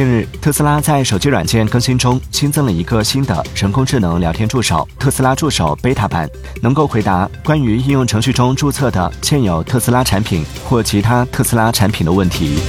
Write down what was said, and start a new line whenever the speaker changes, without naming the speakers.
近日，特斯拉在手机软件更新中新增了一个新的人工智能聊天助手——特斯拉助手 Beta 版，能够回答关于应用程序中注册的现有特斯拉产品或其他特斯拉产品的问题。